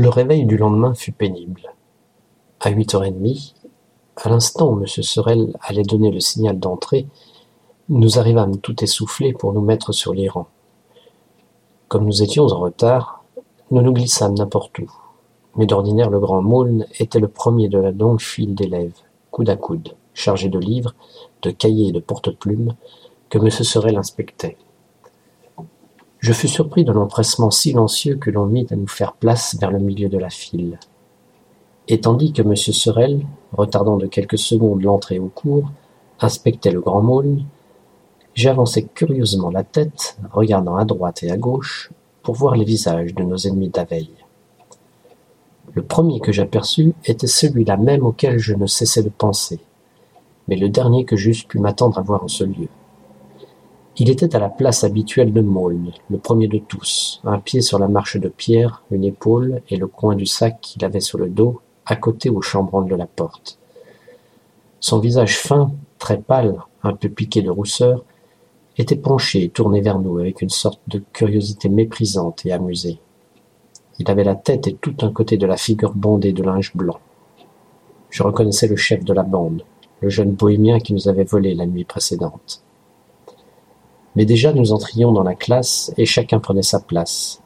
Le réveil du lendemain fut pénible. À huit heures et demie, à l'instant où Monsieur Sorel allait donner le signal d'entrée, nous arrivâmes tout essoufflés pour nous mettre sur les rangs. Comme nous étions en retard, nous nous glissâmes n'importe où. Mais d'ordinaire le grand Maulne était le premier de la longue file d'élèves, coude à coude, chargés de livres, de cahiers et de porte-plumes, que M. Sorel inspectait. Je fus surpris de l'empressement silencieux que l'on mit à nous faire place vers le milieu de la file. Et tandis que M. Sorel, retardant de quelques secondes l'entrée au cours, inspectait le grand Maulne, j'avançai curieusement la tête, regardant à droite et à gauche, pour voir les visages de nos ennemis d'aveille. Le premier que j'aperçus était celui-là même auquel je ne cessais de penser, mais le dernier que j'eusse pu m'attendre à voir en ce lieu. Il était à la place habituelle de Maulne, le premier de tous, un pied sur la marche de pierre, une épaule et le coin du sac qu'il avait sur le dos, à côté au chambranle de la porte. Son visage fin, très pâle, un peu piqué de rousseur, était penché et tourné vers nous avec une sorte de curiosité méprisante et amusée. Il avait la tête et tout un côté de la figure bondée de linge blanc. Je reconnaissais le chef de la bande, le jeune bohémien qui nous avait volé la nuit précédente. Mais déjà nous entrions dans la classe et chacun prenait sa place.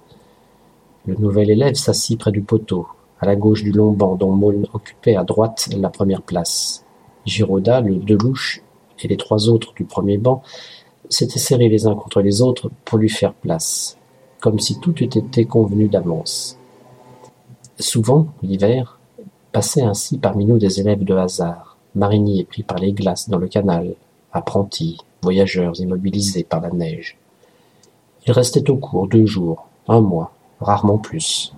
Le nouvel élève s'assit près du poteau, à la gauche du long banc dont Maulne occupait à droite la première place. Giraudat, le Delouche et les trois autres du premier banc s'étaient serrés les uns contre les autres pour lui faire place comme si tout eût été convenu d'avance. Souvent, l'hiver, passaient ainsi parmi nous des élèves de hasard, mariniers pris par les glaces dans le canal, apprentis, voyageurs immobilisés par la neige. Ils restaient au cours deux jours, un mois, rarement plus.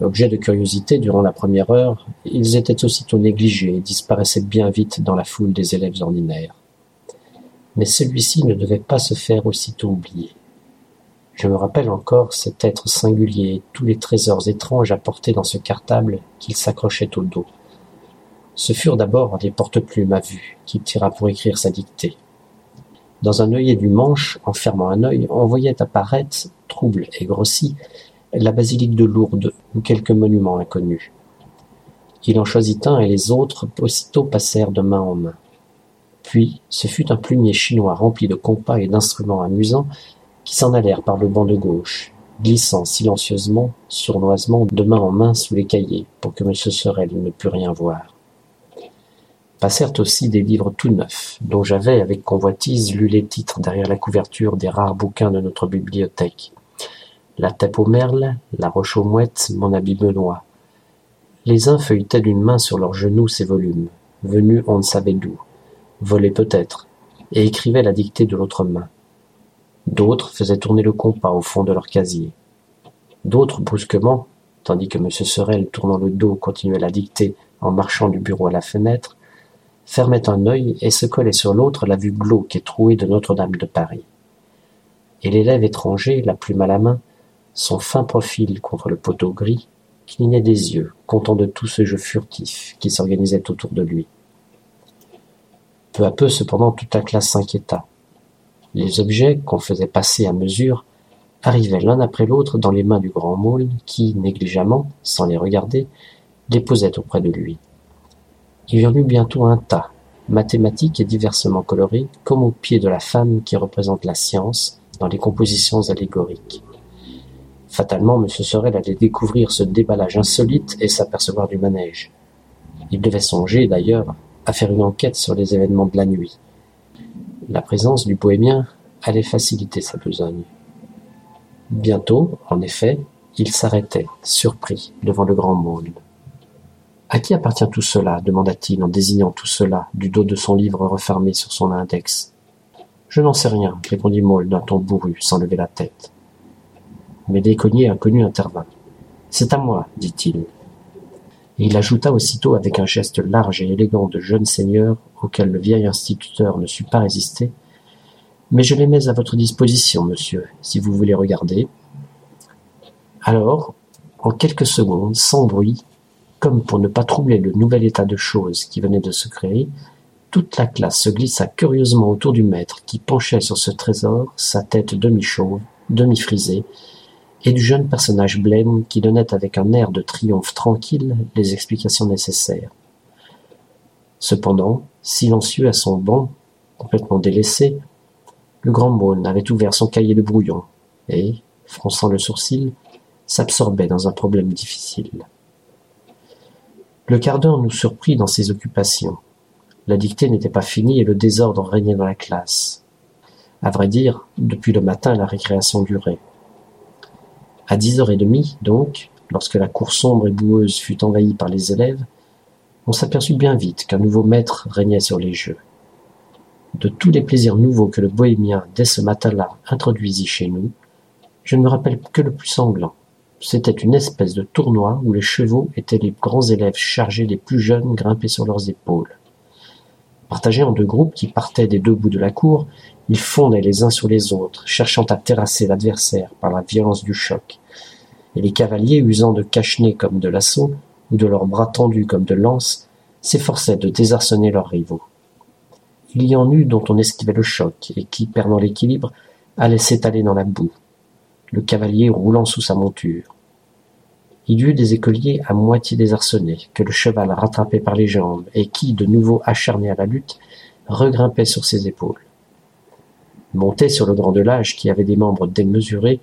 Objet de curiosité durant la première heure, ils étaient aussitôt négligés et disparaissaient bien vite dans la foule des élèves ordinaires. Mais celui-ci ne devait pas se faire aussitôt oublier. Je me rappelle encore cet être singulier et tous les trésors étranges apportés dans ce cartable qu'il s'accrochait au dos. Ce furent d'abord des porte-plumes à vue, qu'il tira pour écrire sa dictée. Dans un œillet du manche, en fermant un œil, on voyait apparaître, trouble et grossi, la basilique de Lourdes ou quelques monuments inconnus. Il en choisit un et les autres aussitôt passèrent de main en main. Puis, ce fut un plumier chinois rempli de compas et d'instruments amusants qui s'en allèrent par le banc de gauche, glissant silencieusement, sournoisement, de main en main sous les cahiers, pour que M. Sorel ne pût rien voir. Passèrent aussi des livres tout neufs, dont j'avais, avec convoitise, lu les titres derrière la couverture des rares bouquins de notre bibliothèque. La Tête aux merles, La Roche aux mouettes, Mon habit Benoît. Les uns feuilletaient d'une main sur leurs genoux ces volumes, venus on ne savait d'où, volés peut-être, et écrivaient la dictée de l'autre main. D'autres faisaient tourner le compas au fond de leur casier. D'autres, brusquement, tandis que M. Sorel, tournant le dos, continuait la dictée en marchant du bureau à la fenêtre, fermaient un œil et se collaient sur l'autre la vue glauque et trouée de Notre-Dame de Paris. Et l'élève étranger, la plume à la main, son fin profil contre le poteau gris, clignait des yeux, content de tout ce jeu furtif qui s'organisait autour de lui. Peu à peu, cependant, toute la classe s'inquiéta. Les objets qu'on faisait passer à mesure arrivaient l'un après l'autre dans les mains du grand môle qui, négligemment, sans les regarder, les posait auprès de lui. Il y en eut bientôt un tas, mathématique et diversement coloré, comme au pied de la femme qui représente la science dans les compositions allégoriques. Fatalement, M. Sorel allait découvrir ce déballage insolite et s'apercevoir du manège. Il devait songer, d'ailleurs, à faire une enquête sur les événements de la nuit. La présence du bohémien allait faciliter sa besogne. Bientôt, en effet, il s'arrêtait, surpris, devant le grand môle. À qui appartient tout cela demanda-t-il en désignant tout cela du dos de son livre refermé sur son index. Je n'en sais rien, répondit Maule d'un ton bourru, sans lever la tête. Mais l'éconnier inconnu intervint. C'est à moi, dit-il. Et il ajouta aussitôt avec un geste large et élégant de jeune seigneur auquel le vieil instituteur ne sut pas résister. Mais je les mets à votre disposition, monsieur, si vous voulez regarder. Alors, en quelques secondes, sans bruit, comme pour ne pas troubler le nouvel état de choses qui venait de se créer, toute la classe se glissa curieusement autour du maître qui penchait sur ce trésor, sa tête demi-chauve, demi-frisée, et du jeune personnage blême qui donnait avec un air de triomphe tranquille les explications nécessaires. Cependant, silencieux à son banc, complètement délaissé, le grand Maune avait ouvert son cahier de brouillon et, fronçant le sourcil, s'absorbait dans un problème difficile. Le quart d'heure nous surprit dans ses occupations. La dictée n'était pas finie et le désordre régnait dans la classe. À vrai dire, depuis le matin, la récréation durait. À dix heures et demie, donc, lorsque la cour sombre et boueuse fut envahie par les élèves, on s'aperçut bien vite qu'un nouveau maître régnait sur les jeux. De tous les plaisirs nouveaux que le bohémien, dès ce matin-là, introduisit chez nous, je ne me rappelle que le plus sanglant. C'était une espèce de tournoi où les chevaux étaient les grands élèves chargés des plus jeunes grimpés sur leurs épaules. Partagés en deux groupes qui partaient des deux bouts de la cour, ils fondaient les uns sur les autres, cherchant à terrasser l'adversaire par la violence du choc. Et les cavaliers, usant de cache-nez comme de l'assaut, ou de leurs bras tendus comme de lances, s'efforçaient de désarçonner leurs rivaux. Il y en eut dont on esquivait le choc, et qui, perdant l'équilibre, allaient s'étaler dans la boue le cavalier roulant sous sa monture. Il y eut des écoliers à moitié désarçonnés, que le cheval rattrapait par les jambes, et qui, de nouveau acharnés à la lutte, regrimpaient sur ses épaules. Monté sur le grand de l'âge qui avait des membres démesurés,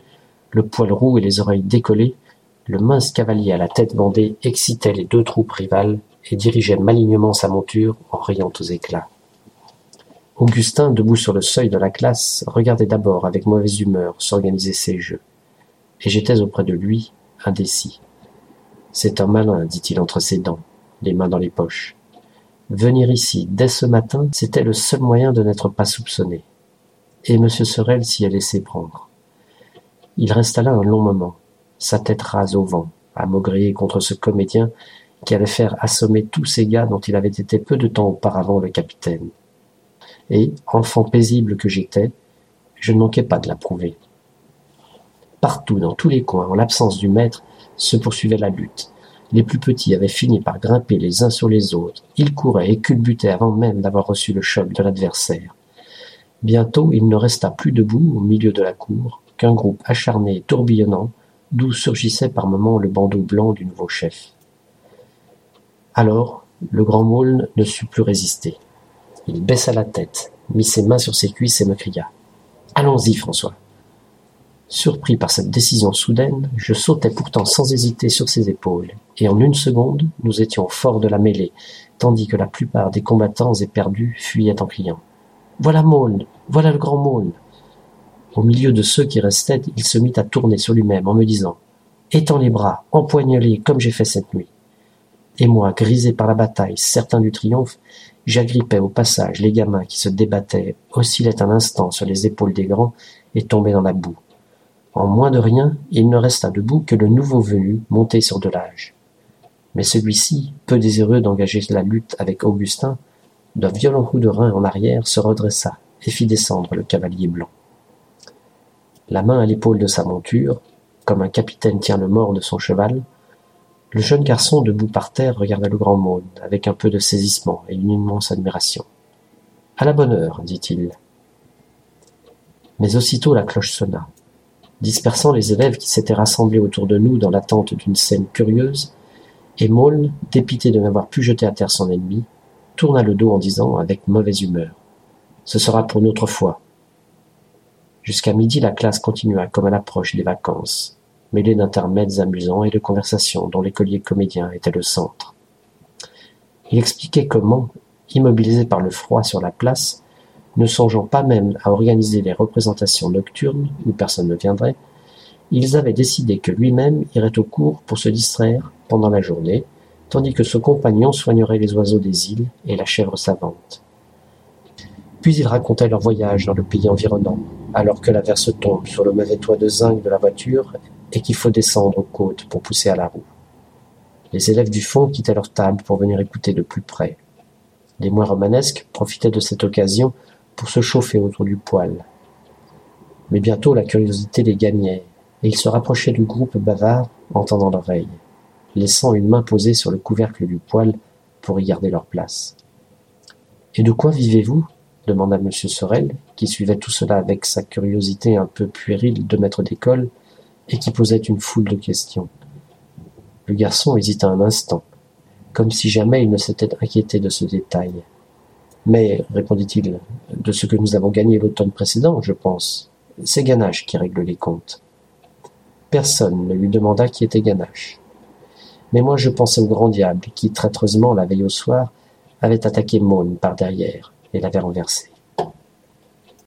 le poil roux et les oreilles décollées, le mince cavalier à la tête bandée excitait les deux troupes rivales et dirigeait malignement sa monture en riant aux éclats. Augustin, debout sur le seuil de la classe, regardait d'abord avec mauvaise humeur s'organiser ses jeux. Et j'étais auprès de lui, indécis. C'est un malin, dit-il entre ses dents, les mains dans les poches. Venir ici, dès ce matin, c'était le seul moyen de n'être pas soupçonné. Et M. Sorel s'y a laissé prendre. Il resta là un long moment, sa tête rase au vent, à maugréer contre ce comédien qui allait faire assommer tous ces gars dont il avait été peu de temps auparavant le capitaine et, enfant paisible que j'étais, je ne manquais pas de l'approuver. Partout, dans tous les coins, en l'absence du maître, se poursuivait la lutte. Les plus petits avaient fini par grimper les uns sur les autres. Ils couraient et culbutaient avant même d'avoir reçu le choc de l'adversaire. Bientôt, il ne resta plus debout au milieu de la cour qu'un groupe acharné et tourbillonnant, d'où surgissait par moments le bandeau blanc du nouveau chef. Alors, le grand môle ne sut plus résister. Il baissa la tête, mit ses mains sur ses cuisses et me cria. Allons-y, François. Surpris par cette décision soudaine, je sautai pourtant sans hésiter sur ses épaules, et en une seconde, nous étions forts de la mêlée, tandis que la plupart des combattants éperdus fuyaient en criant. Voilà Maulne, voilà le grand Maulne. Au milieu de ceux qui restaient, il se mit à tourner sur lui-même en me disant Étends les bras, empoigne-les comme j'ai fait cette nuit. Et moi, grisé par la bataille, certain du triomphe, J'agrippais au passage les gamins qui se débattaient, oscillaient un instant sur les épaules des grands et tombaient dans la boue. En moins de rien, il ne resta debout que le nouveau venu monté sur de l'âge. Mais celui-ci, peu désireux d'engager la lutte avec Augustin, d'un violent coup de rein en arrière se redressa et fit descendre le cavalier blanc. La main à l'épaule de sa monture, comme un capitaine tient le mort de son cheval, le jeune garçon debout par terre regarda le grand monde avec un peu de saisissement et une immense admiration. À la bonne heure, dit-il. Mais aussitôt la cloche sonna. Dispersant les élèves qui s'étaient rassemblés autour de nous dans l'attente d'une scène curieuse, et Maul, dépité de n'avoir pu jeter à terre son ennemi, tourna le dos en disant avec mauvaise humeur Ce sera pour une autre fois. Jusqu'à midi, la classe continua comme à l'approche des vacances mêlé d'intermèdes amusants et de conversations dont l'écolier comédien était le centre. Il expliquait comment, immobilisés par le froid sur la place, ne songeant pas même à organiser les représentations nocturnes où personne ne viendrait, ils avaient décidé que lui-même irait au cours pour se distraire pendant la journée, tandis que son compagnon soignerait les oiseaux des îles et la chèvre savante. Puis ils racontaient leur voyage dans le pays environnant, alors que l'averse tombe sur le mauvais toit de zinc de la voiture et qu'il faut descendre aux côtes pour pousser à la roue. Les élèves du fond quittaient leur table pour venir écouter de plus près. Les moins romanesques profitaient de cette occasion pour se chauffer autour du poêle. Mais bientôt la curiosité les gagnait, et ils se rapprochaient du groupe bavard en tendant l'oreille, laissant une main posée sur le couvercle du poêle pour y garder leur place. Et de quoi vivez-vous? demanda M. Sorel, qui suivait tout cela avec sa curiosité un peu puérile de maître d'école et qui posait une foule de questions. Le garçon hésita un instant, comme si jamais il ne s'était inquiété de ce détail. Mais, répondit-il, de ce que nous avons gagné l'automne précédent, je pense. C'est Ganache qui règle les comptes. Personne ne lui demanda qui était Ganache. Mais moi je pensais au grand diable qui, traîtreusement, la veille au soir, avait attaqué Maune par derrière et l'avait renversé.